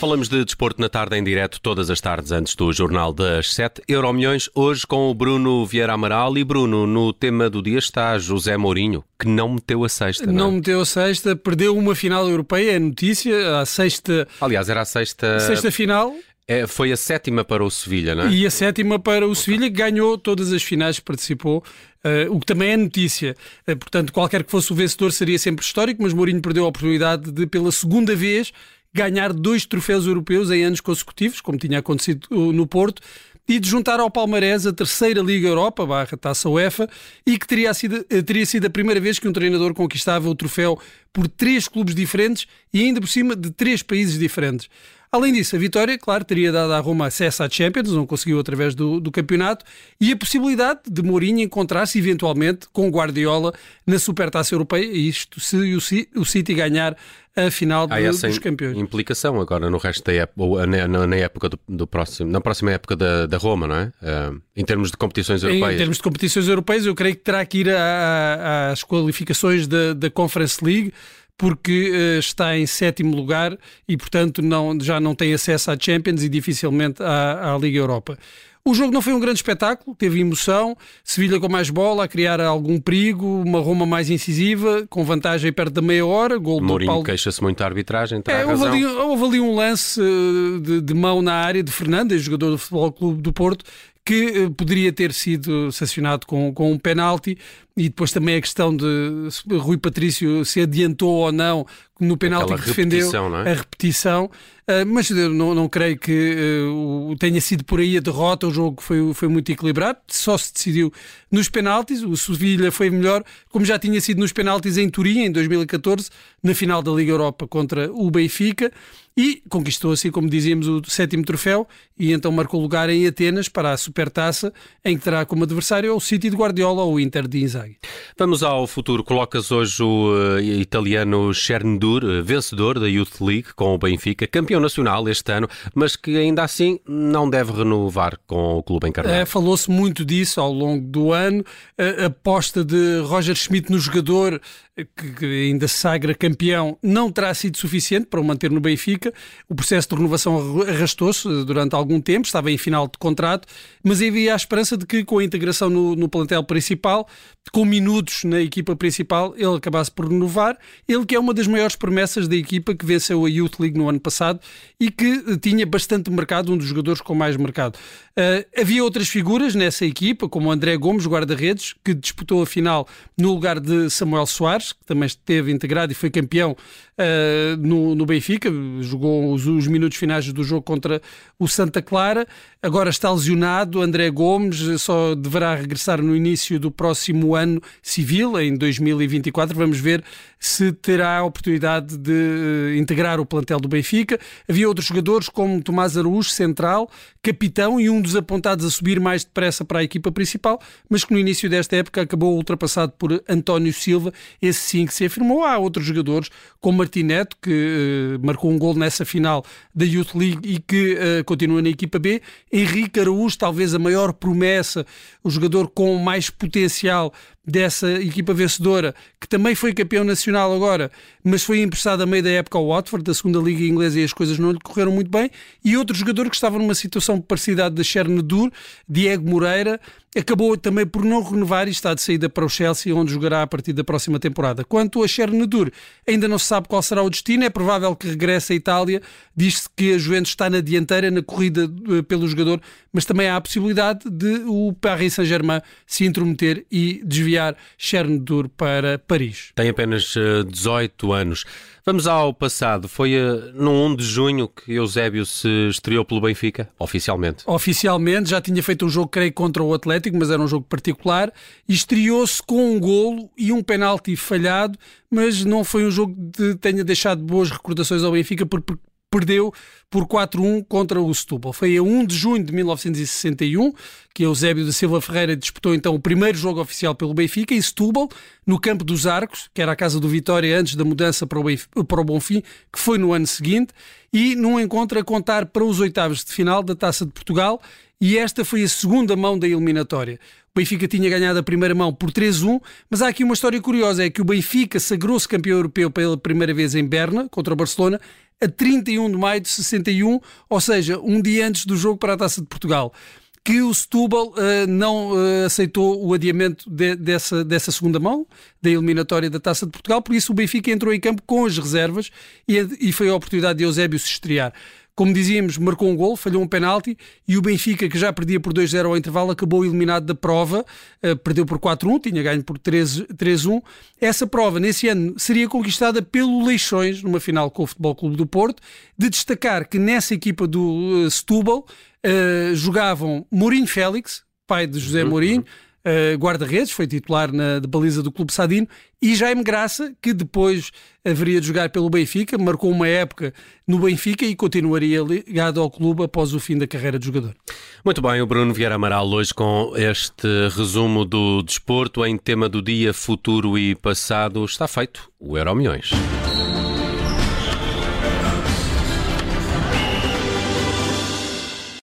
Falamos de desporto na tarde em direto, todas as tardes antes do Jornal das 7. Euromilhões, hoje com o Bruno Vieira Amaral. E Bruno, no tema do dia está José Mourinho, que não meteu a sexta. Não, não é? meteu a sexta, perdeu uma final europeia, é notícia. A sexta. Aliás, era a sexta. Sexta final. É, foi a sétima para o Sevilha, não é? E a sétima para o Sevilha, que ganhou todas as finais que participou, uh, o que também é notícia. Uh, portanto, qualquer que fosse o vencedor seria sempre histórico, mas Mourinho perdeu a oportunidade de, pela segunda vez, ganhar dois troféus europeus em anos consecutivos, como tinha acontecido uh, no Porto, e de juntar ao Palmarés a terceira Liga Europa, barra Taça UEFA, e que teria sido, uh, teria sido a primeira vez que um treinador conquistava o troféu por três clubes diferentes e ainda por cima de três países diferentes. Além disso, a vitória, claro, teria dado à Roma acesso à Champions, não conseguiu através do, do campeonato, e a possibilidade de Mourinho encontrar-se eventualmente com Guardiola na Supertaça Europeia, isto se o, o City ganhar a final essa dos campeões. implicação agora no resto da época, ou na, na época do, do, próximo, na próxima época da, da Roma, não é? Uh, em termos de competições europeias. Em, em, termos de competições europeias, eu creio que terá que ir às qualificações da, da Conference League, porque uh, está em sétimo lugar e, portanto, não, já não tem acesso à Champions e dificilmente à, à Liga Europa. O jogo não foi um grande espetáculo, teve emoção, Sevilha com mais bola, a criar algum perigo, uma Roma mais incisiva, com vantagem perto da meia hora. Gol Mourinho Paulo... queixa-se muito da arbitragem, é, houve ali, houve, ali, um lance eh, de, de, mão na área de Fernandes, jogador do Futebol Clube do Porto, que eh, poderia ter sido sancionado com, com um penalti. E depois também a questão de Rui Patrício se adiantou ou não no penalti que defendeu é? a repetição, uh, mas não, não creio que uh, tenha sido por aí a derrota, o jogo foi, foi muito equilibrado, só se decidiu nos penaltis, o Sevilha foi melhor, como já tinha sido nos penaltis em Turim, em 2014, na final da Liga Europa contra o Benfica, e conquistou assim, como dizíamos, o sétimo troféu e então marcou lugar em Atenas para a Supertaça, em que terá como adversário o City de Guardiola ou o Inter de Inzaghi. Vamos ao futuro. Colocas hoje o uh, italiano Chernobyl, uh, vencedor da Youth League com o Benfica, campeão nacional este ano, mas que ainda assim não deve renovar com o clube encarnado. É, Falou-se muito disso ao longo do ano. A aposta de Roger Schmidt no jogador que ainda sagra campeão, não terá sido suficiente para o manter no Benfica. O processo de renovação arrastou-se durante algum tempo, estava em final de contrato, mas havia a esperança de que, com a integração no, no plantel principal, com minutos na equipa principal, ele acabasse por renovar. Ele que é uma das maiores promessas da equipa que venceu a Youth League no ano passado e que tinha bastante mercado, um dos jogadores com mais mercado. Uh, havia outras figuras nessa equipa, como André Gomes, guarda-redes, que disputou a final no lugar de Samuel Soares, que também esteve integrado e foi campeão uh, no, no, Benfica, jogou os, os, minutos finais do jogo contra o Santa Clara, agora está lesionado, André Gomes só deverá regressar no início do próximo ano civil, em 2024, vamos ver se terá a oportunidade de uh, integrar o plantel do Benfica. Havia outros jogadores como Tomás Araújo, central, capitão e um dos apontados a subir mais depressa para a equipa principal, mas que no início desta época acabou ultrapassado por António Silva, esse sim que se afirmou. Há outros jogadores como Martineto, que uh, marcou um gol nessa final da Youth League e que uh, continua na equipa B. Henrique Araújo, talvez a maior promessa, o jogador com mais potencial dessa equipa vencedora, que também foi campeão nacional agora, mas foi emprestado a meio da época ao Watford, da segunda liga inglesa, e as coisas não lhe correram muito bem. E outro jogador que estava numa situação parecida à da Chernobyl, Diego Moreira, acabou também por não renovar e está de saída para o Chelsea, onde jogará a partir da próxima temporada. Quanto a Chernobyl, ainda não se sabe qual será o destino, é provável que regresse à Itália. Diz-se que a Juventus está na dianteira, na corrida eh, pelo jogador, mas também há a possibilidade de o Paris Saint-Germain se intrometer e desviar Chernobyl para Paris. Tem apenas 18 eh, anos. Vamos ao passado. Foi uh, no 1 de junho que Eusébio se estreou pelo Benfica, oficialmente. Oficialmente, já tinha feito um jogo, creio, contra o Atlético, mas era um jogo particular, e estreou-se com um golo e um penalti falhado, mas não foi um jogo que tenha deixado boas recordações ao Benfica, porque perdeu por 4-1 contra o Setúbal. Foi a 1 de junho de 1961 que Eusébio da Silva Ferreira disputou então o primeiro jogo oficial pelo Benfica em Setúbal, no campo dos Arcos, que era a casa do Vitória antes da mudança para o, para o Bonfim, que foi no ano seguinte, e num encontro a contar para os oitavos de final da Taça de Portugal e esta foi a segunda mão da eliminatória. O Benfica tinha ganhado a primeira mão por 3-1, mas há aqui uma história curiosa: é que o Benfica sagrou-se campeão europeu pela primeira vez em Berna, contra o Barcelona, a 31 de maio de 61, ou seja, um dia antes do jogo para a Taça de Portugal que o Setúbal uh, não uh, aceitou o adiamento de, dessa, dessa segunda mão, da eliminatória da Taça de Portugal, por isso o Benfica entrou em campo com as reservas e, e foi a oportunidade de Eusébio se estrear. Como dizíamos, marcou um gol, falhou um penalti e o Benfica, que já perdia por 2-0 ao intervalo, acabou eliminado da prova, uh, perdeu por 4-1, tinha ganho por 3-1. Essa prova, nesse ano, seria conquistada pelo Leixões, numa final com o Futebol Clube do Porto, de destacar que nessa equipa do uh, Setúbal uh, jogavam Mourinho Félix, pai de José uhum, Mourinho, uh, guarda-redes, foi titular na de baliza do Clube Sadino, e Jaime Graça, que depois haveria de jogar pelo Benfica, marcou uma época no Benfica e continuaria ligado ao clube após o fim da carreira de jogador. Muito bem, o Bruno Vieira Amaral hoje com este resumo do desporto em tema do dia futuro e passado. Está feito o Euro Milhões.